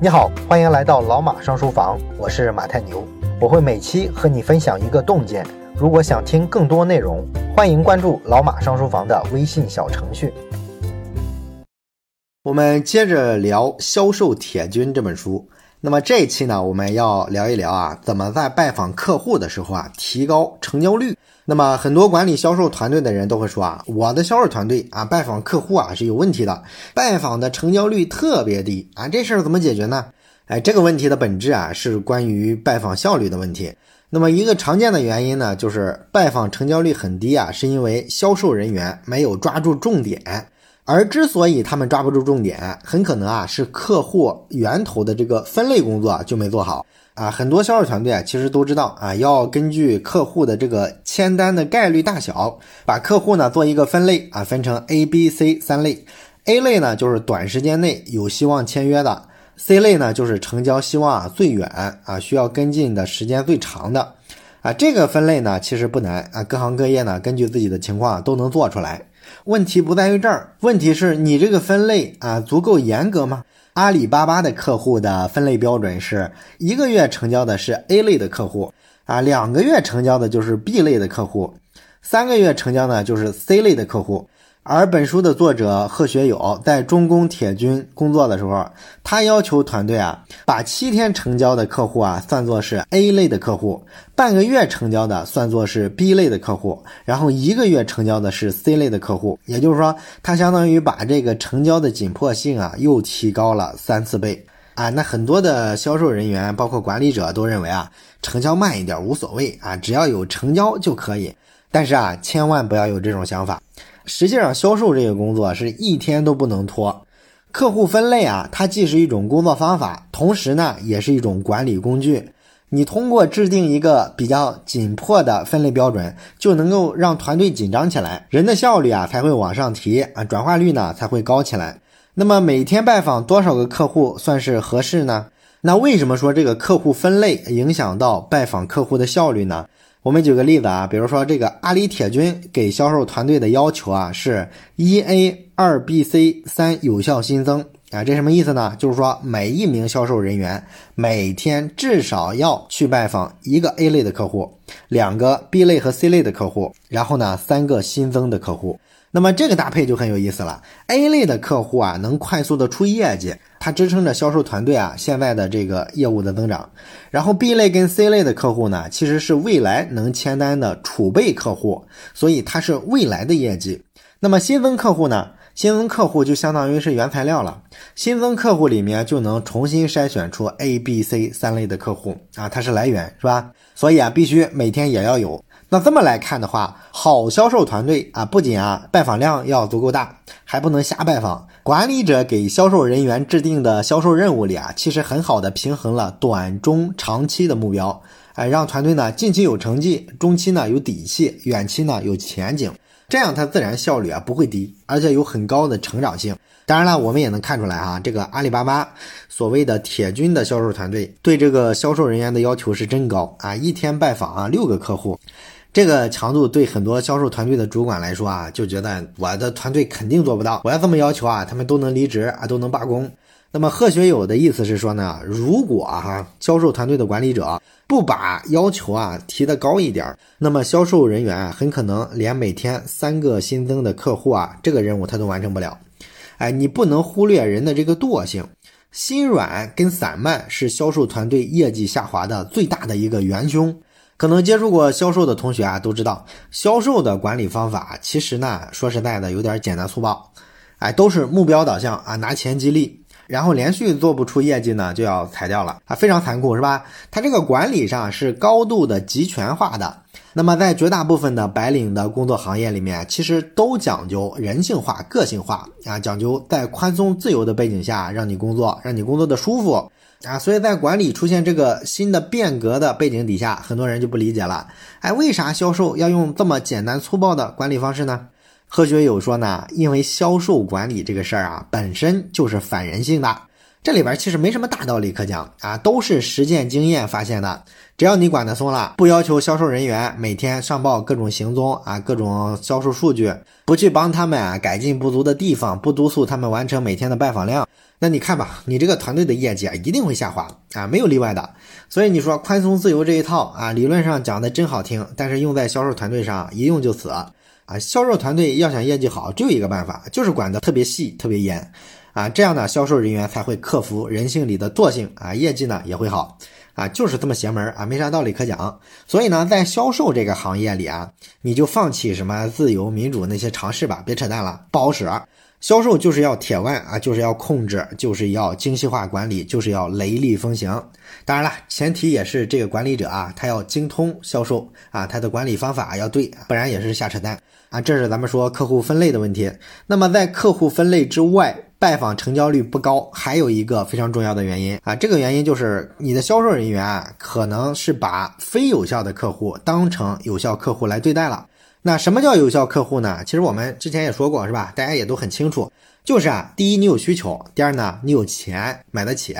你好，欢迎来到老马上书房，我是马太牛，我会每期和你分享一个洞见。如果想听更多内容，欢迎关注老马上书房的微信小程序。我们接着聊《销售铁军》这本书。那么这一期呢，我们要聊一聊啊，怎么在拜访客户的时候啊，提高成交率。那么很多管理销售团队的人都会说啊，我的销售团队啊，拜访客户啊是有问题的，拜访的成交率特别低啊，这事儿怎么解决呢？哎，这个问题的本质啊，是关于拜访效率的问题。那么一个常见的原因呢，就是拜访成交率很低啊，是因为销售人员没有抓住重点。而之所以他们抓不住重点，很可能啊是客户源头的这个分类工作就没做好啊。很多销售团队啊其实都知道啊，要根据客户的这个签单的概率大小，把客户呢做一个分类啊，分成 A、B、C 三类。A 类呢就是短时间内有希望签约的，C 类呢就是成交希望啊最远啊需要跟进的时间最长的啊。这个分类呢其实不难啊，各行各业呢根据自己的情况都能做出来。问题不在于这儿，问题是你这个分类啊足够严格吗？阿里巴巴的客户的分类标准是一个月成交的是 A 类的客户啊，两个月成交的就是 B 类的客户，三个月成交呢就是 C 类的客户。而本书的作者贺学友在中工铁军工作的时候，他要求团队啊，把七天成交的客户啊算作是 A 类的客户，半个月成交的算作是 B 类的客户，然后一个月成交的是 C 类的客户。也就是说，他相当于把这个成交的紧迫性啊又提高了三四倍啊。那很多的销售人员，包括管理者都认为啊，成交慢一点无所谓啊，只要有成交就可以。但是啊，千万不要有这种想法。实际上，销售这个工作是一天都不能拖。客户分类啊，它既是一种工作方法，同时呢，也是一种管理工具。你通过制定一个比较紧迫的分类标准，就能够让团队紧张起来，人的效率啊才会往上提啊，转化率呢才会高起来。那么每天拜访多少个客户算是合适呢？那为什么说这个客户分类影响到拜访客户的效率呢？我们举个例子啊，比如说这个阿里铁军给销售团队的要求啊，是一 A 二 B C 三有效新增啊，这什么意思呢？就是说每一名销售人员每天至少要去拜访一个 A 类的客户，两个 B 类和 C 类的客户，然后呢三个新增的客户。那么这个搭配就很有意思了。A 类的客户啊，能快速的出业绩，它支撑着销售团队啊现在的这个业务的增长。然后 B 类跟 C 类的客户呢，其实是未来能签单的储备客户，所以它是未来的业绩。那么新增客户呢？新增客户就相当于是原材料了。新增客户里面就能重新筛选出 A、B、C 三类的客户啊，它是来源是吧？所以啊，必须每天也要有。那这么来看的话，好销售团队啊，不仅啊拜访量要足够大，还不能瞎拜访。管理者给销售人员制定的销售任务里啊，其实很好的平衡了短、中、长期的目标，哎，让团队呢近期有成绩，中期呢有底气，远期呢有前景，这样它自然效率啊不会低，而且有很高的成长性。当然了，我们也能看出来哈，这个阿里巴巴所谓的铁军的销售团队对这个销售人员的要求是真高啊，一天拜访啊六个客户。这个强度对很多销售团队的主管来说啊，就觉得我的团队肯定做不到。我要这么要求啊，他们都能离职啊，都能罢工。那么贺学友的意思是说呢，如果哈销售团队的管理者不把要求啊提得高一点，那么销售人员很可能连每天三个新增的客户啊这个任务他都完成不了。哎，你不能忽略人的这个惰性，心软跟散漫是销售团队业绩下滑的最大的一个元凶。可能接触过销售的同学啊，都知道销售的管理方法，其实呢，说实在的，有点简单粗暴，哎，都是目标导向啊，拿钱激励，然后连续做不出业绩呢，就要裁掉了啊，非常残酷，是吧？它这个管理上是高度的集权化的。那么在绝大部分的白领的工作行业里面，其实都讲究人性化、个性化啊，讲究在宽松自由的背景下让你工作，让你工作的舒服。啊，所以在管理出现这个新的变革的背景底下，很多人就不理解了。哎，为啥销售要用这么简单粗暴的管理方式呢？何学友说呢，因为销售管理这个事儿啊，本身就是反人性的。这里边其实没什么大道理可讲啊，都是实践经验发现的。只要你管得松了，不要求销售人员每天上报各种行踪啊，各种销售数据，不去帮他们啊改进不足的地方，不督促他们完成每天的拜访量。那你看吧，你这个团队的业绩啊一定会下滑啊，没有例外的。所以你说宽松自由这一套啊，理论上讲的真好听，但是用在销售团队上一用就死啊。销售团队要想业绩好，只有一个办法，就是管得特别细、特别严啊，这样呢，销售人员才会克服人性里的惰性啊，业绩呢也会好啊，就是这么邪门啊，没啥道理可讲。所以呢，在销售这个行业里啊，你就放弃什么自由民主那些尝试吧，别扯淡了，不好使。销售就是要铁腕啊，就是要控制，就是要精细化管理，就是要雷厉风行。当然了，前提也是这个管理者啊，他要精通销售啊，他的管理方法要对，不然也是瞎扯淡啊。这是咱们说客户分类的问题。那么在客户分类之外，拜访成交率不高，还有一个非常重要的原因啊，这个原因就是你的销售人员啊，可能是把非有效的客户当成有效客户来对待了。那什么叫有效客户呢？其实我们之前也说过，是吧？大家也都很清楚，就是啊，第一你有需求，第二呢你有钱买得起，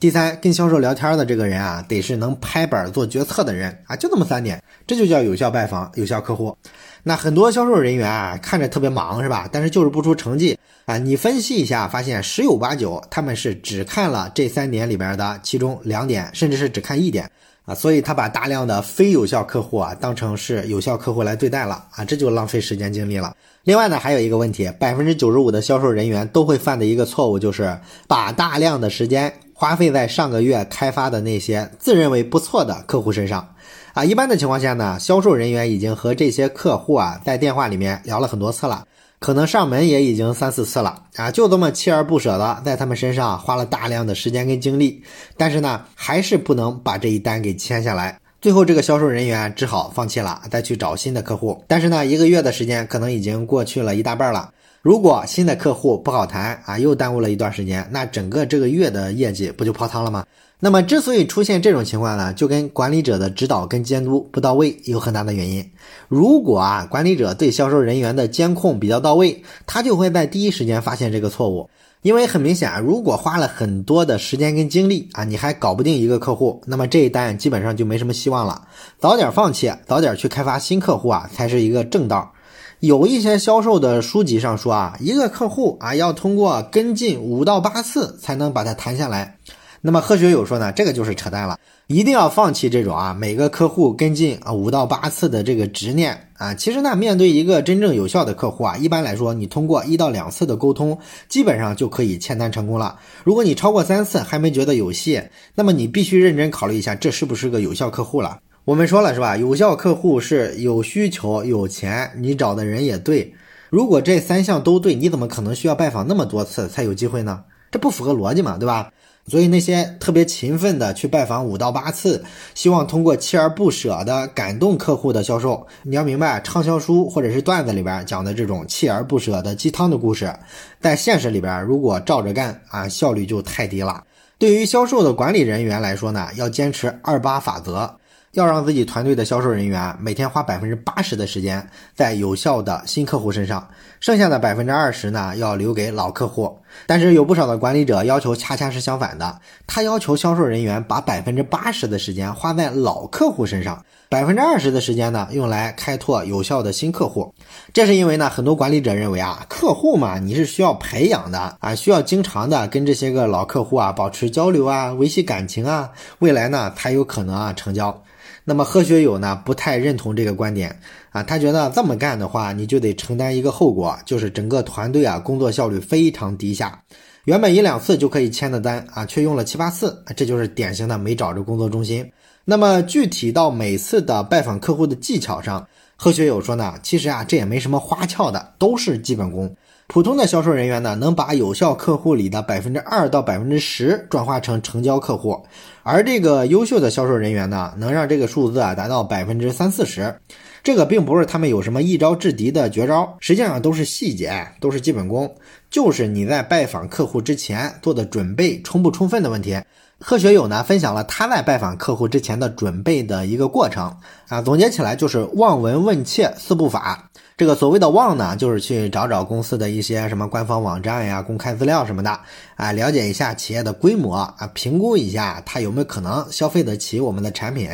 第三跟销售聊天的这个人啊，得是能拍板做决策的人啊，就这么三点，这就叫有效拜访、有效客户。那很多销售人员啊，看着特别忙，是吧？但是就是不出成绩啊。你分析一下，发现十有八九他们是只看了这三点里边的其中两点，甚至是只看一点。啊，所以他把大量的非有效客户啊当成是有效客户来对待了啊，这就浪费时间精力了。另外呢，还有一个问题，百分之九十五的销售人员都会犯的一个错误，就是把大量的时间花费在上个月开发的那些自认为不错的客户身上。啊，一般的情况下呢，销售人员已经和这些客户啊在电话里面聊了很多次了。可能上门也已经三四次了啊，就这么锲而不舍的在他们身上花了大量的时间跟精力，但是呢，还是不能把这一单给签下来。最后这个销售人员只好放弃了，再去找新的客户。但是呢，一个月的时间可能已经过去了一大半了。如果新的客户不好谈啊，又耽误了一段时间，那整个这个月的业绩不就泡汤了吗？那么，之所以出现这种情况呢，就跟管理者的指导跟监督不到位有很大的原因。如果啊，管理者对销售人员的监控比较到位，他就会在第一时间发现这个错误。因为很明显啊，如果花了很多的时间跟精力啊，你还搞不定一个客户，那么这一单基本上就没什么希望了。早点放弃，早点去开发新客户啊，才是一个正道。有一些销售的书籍上说啊，一个客户啊，要通过跟进五到八次才能把它谈下来。那么贺学友说呢，这个就是扯淡了，一定要放弃这种啊每个客户跟进啊五到八次的这个执念啊。其实呢，面对一个真正有效的客户啊，一般来说，你通过一到两次的沟通，基本上就可以签单成功了。如果你超过三次还没觉得有戏，那么你必须认真考虑一下，这是不是个有效客户了？我们说了是吧？有效客户是有需求、有钱，你找的人也对。如果这三项都对，你怎么可能需要拜访那么多次才有机会呢？这不符合逻辑嘛，对吧？所以那些特别勤奋的去拜访五到八次，希望通过锲而不舍的感动客户的销售，你要明白，畅销书或者是段子里边讲的这种锲而不舍的鸡汤的故事，在现实里边如果照着干啊，效率就太低了。对于销售的管理人员来说呢，要坚持二八法则。要让自己团队的销售人员每天花百分之八十的时间在有效的新客户身上，剩下的百分之二十呢要留给老客户。但是有不少的管理者要求恰恰是相反的，他要求销售人员把百分之八十的时间花在老客户身上，百分之二十的时间呢用来开拓有效的新客户。这是因为呢，很多管理者认为啊，客户嘛你是需要培养的啊，需要经常的跟这些个老客户啊保持交流啊，维系感情啊，未来呢才有可能啊成交。那么贺学友呢不太认同这个观点啊，他觉得这么干的话，你就得承担一个后果，就是整个团队啊工作效率非常低下。原本一两次就可以签的单啊，却用了七八次，这就是典型的没找着工作中心。那么具体到每次的拜访客户的技巧上，贺学友说呢，其实啊这也没什么花俏的，都是基本功。普通的销售人员呢，能把有效客户里的百分之二到百分之十转化成成交客户，而这个优秀的销售人员呢，能让这个数字啊达到百分之三四十。这个并不是他们有什么一招制敌的绝招，实际上都是细节，都是基本功，就是你在拜访客户之前做的准备充不充分的问题。贺学友呢分享了他在拜访客户之前的准备的一个过程啊，总结起来就是望闻问切四步法。这个所谓的望呢，就是去找找公司的一些什么官方网站呀、公开资料什么的，啊，了解一下企业的规模啊，评估一下他有没有可能消费得起我们的产品。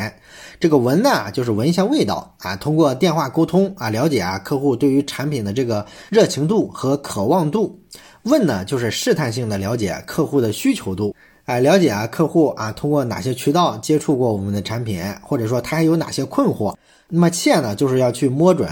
这个闻呢，就是闻一下味道啊，通过电话沟通啊，了解啊客户对于产品的这个热情度和渴望度。问呢就是试探性的了解客户的需求度。哎，了解啊，客户啊，通过哪些渠道接触过我们的产品，或者说他还有哪些困惑？那么切呢，就是要去摸准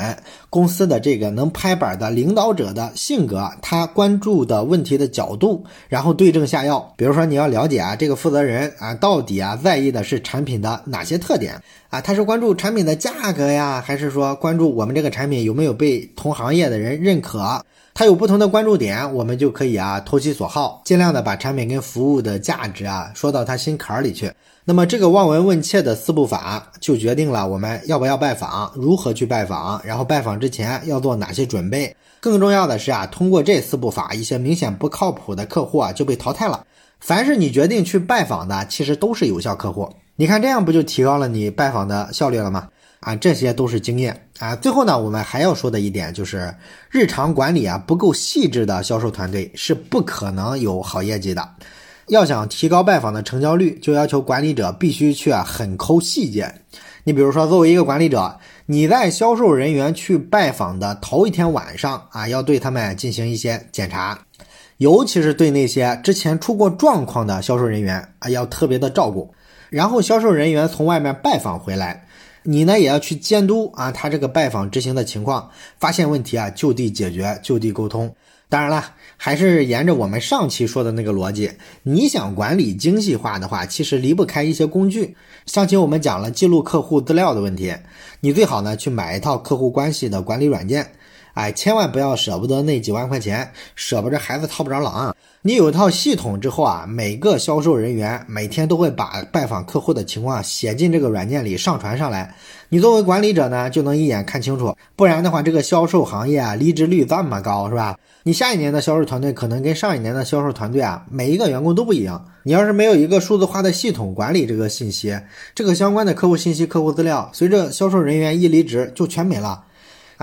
公司的这个能拍板的领导者的性格，他关注的问题的角度，然后对症下药。比如说，你要了解啊，这个负责人啊，到底啊在意的是产品的哪些特点啊？他是关注产品的价格呀，还是说关注我们这个产品有没有被同行业的人认可？他有不同的关注点，我们就可以啊投其所好，尽量的把产品跟服务的价值啊说到他心坎儿里去。那么这个望闻问切的四步法，就决定了我们要不要拜访，如何去拜访，然后拜访之前要做哪些准备。更重要的是啊，通过这四步法，一些明显不靠谱的客户啊就被淘汰了。凡是你决定去拜访的，其实都是有效客户。你看这样不就提高了你拜访的效率了吗？啊，这些都是经验啊。最后呢，我们还要说的一点就是，日常管理啊不够细致的销售团队是不可能有好业绩的。要想提高拜访的成交率，就要求管理者必须去啊很抠细节。你比如说，作为一个管理者，你在销售人员去拜访的头一天晚上啊，要对他们进行一些检查，尤其是对那些之前出过状况的销售人员啊，要特别的照顾。然后销售人员从外面拜访回来，你呢也要去监督啊他这个拜访执行的情况，发现问题啊就地解决，就地沟通。当然了，还是沿着我们上期说的那个逻辑，你想管理精细化的话，其实离不开一些工具。上期我们讲了记录客户资料的问题，你最好呢去买一套客户关系的管理软件。哎，千万不要舍不得那几万块钱，舍不得孩子套不着狼。你有一套系统之后啊，每个销售人员每天都会把拜访客户的情况写进这个软件里上传上来。你作为管理者呢，就能一眼看清楚。不然的话，这个销售行业啊，离职率这么高，是吧？你下一年的销售团队可能跟上一年的销售团队啊，每一个员工都不一样。你要是没有一个数字化的系统管理这个信息，这个相关的客户信息、客户资料，随着销售人员一离职就全没了。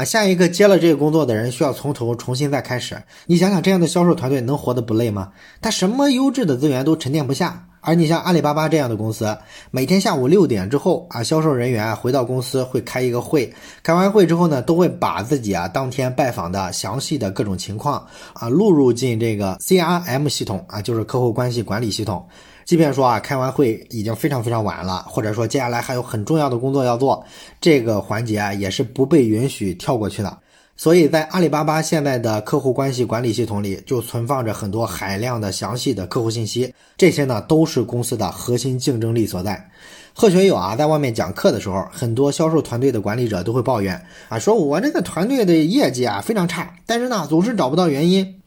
啊，下一个接了这个工作的人需要从头重新再开始。你想想，这样的销售团队能活得不累吗？他什么优质的资源都沉淀不下。而你像阿里巴巴这样的公司，每天下午六点之后啊，销售人员回到公司会开一个会，开完会之后呢，都会把自己啊当天拜访的详细的各种情况啊录入进这个 CRM 系统啊，就是客户关系管理系统。即便说啊，开完会已经非常非常晚了，或者说接下来还有很重要的工作要做，这个环节啊也是不被允许跳过去的。所以在阿里巴巴现在的客户关系管理系统里，就存放着很多海量的详细的客户信息，这些呢都是公司的核心竞争力所在。贺学友啊，在外面讲课的时候，很多销售团队的管理者都会抱怨啊，说我这个团队的业绩啊非常差，但是呢总是找不到原因。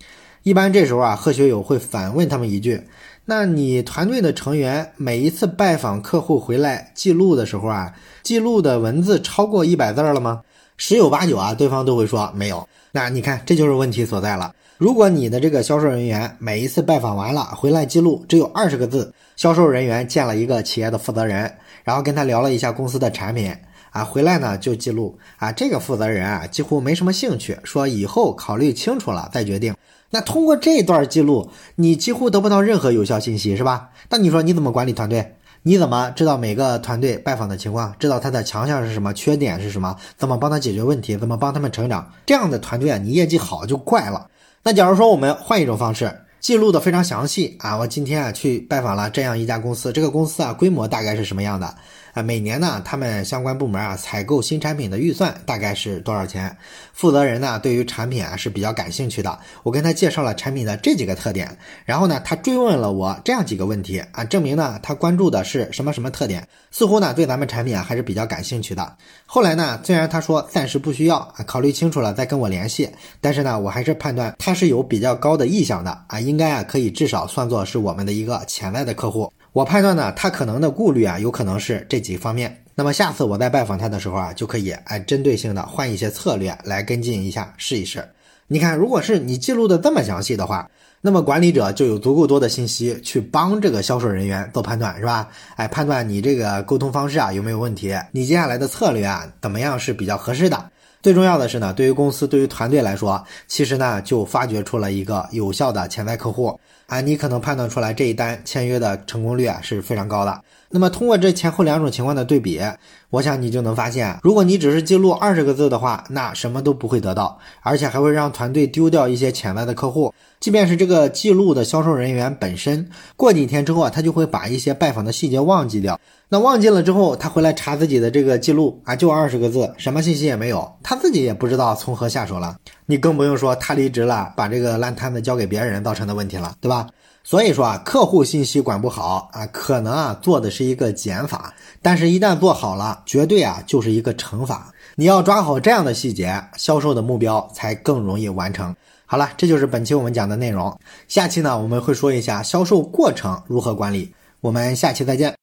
一般这时候啊，贺学友会反问他们一句。那你团队的成员每一次拜访客户回来记录的时候啊，记录的文字超过一百字了吗？十有八九啊，对方都会说没有。那你看，这就是问题所在了。如果你的这个销售人员每一次拜访完了回来记录只有二十个字，销售人员见了一个企业的负责人，然后跟他聊了一下公司的产品啊，回来呢就记录啊，这个负责人啊几乎没什么兴趣，说以后考虑清楚了再决定。那通过这段记录，你几乎得不到任何有效信息，是吧？那你说你怎么管理团队？你怎么知道每个团队拜访的情况？知道他的强项是什么，缺点是什么？怎么帮他解决问题？怎么帮他们成长？这样的团队啊，你业绩好就怪了。那假如说我们换一种方式，记录的非常详细啊，我今天啊去拜访了这样一家公司，这个公司啊规模大概是什么样的？啊，每年呢，他们相关部门啊，采购新产品的预算大概是多少钱？负责人呢，对于产品啊是比较感兴趣的。我跟他介绍了产品的这几个特点，然后呢，他追问了我这样几个问题啊，证明呢，他关注的是什么什么特点？似乎呢，对咱们产品啊还是比较感兴趣的。后来呢，虽然他说暂时不需要啊，考虑清楚了再跟我联系，但是呢，我还是判断他是有比较高的意向的啊，应该啊可以至少算作是我们的一个潜在的客户。我判断呢，他可能的顾虑啊，有可能是这几方面。那么下次我在拜访他的时候啊，就可以哎针对性的换一些策略来跟进一下，试一试。你看，如果是你记录的这么详细的话，那么管理者就有足够多的信息去帮这个销售人员做判断，是吧？哎，判断你这个沟通方式啊有没有问题，你接下来的策略啊怎么样是比较合适的。最重要的是呢，对于公司、对于团队来说，其实呢就发掘出了一个有效的潜在客户。啊，你可能判断出来这一单签约的成功率啊是非常高的。那么通过这前后两种情况的对比，我想你就能发现，如果你只是记录二十个字的话，那什么都不会得到，而且还会让团队丢掉一些潜在的客户。即便是这个记录的销售人员本身，过几天之后啊，他就会把一些拜访的细节忘记掉。那忘记了之后，他回来查自己的这个记录啊，就二十个字，什么信息也没有，他自己也不知道从何下手了。你更不用说他离职了，把这个烂摊子交给别人造成的问题了，对吧？所以说啊，客户信息管不好啊，可能啊做的是一个减法，但是一旦做好了，绝对啊就是一个乘法。你要抓好这样的细节，销售的目标才更容易完成。好了，这就是本期我们讲的内容。下期呢，我们会说一下销售过程如何管理。我们下期再见。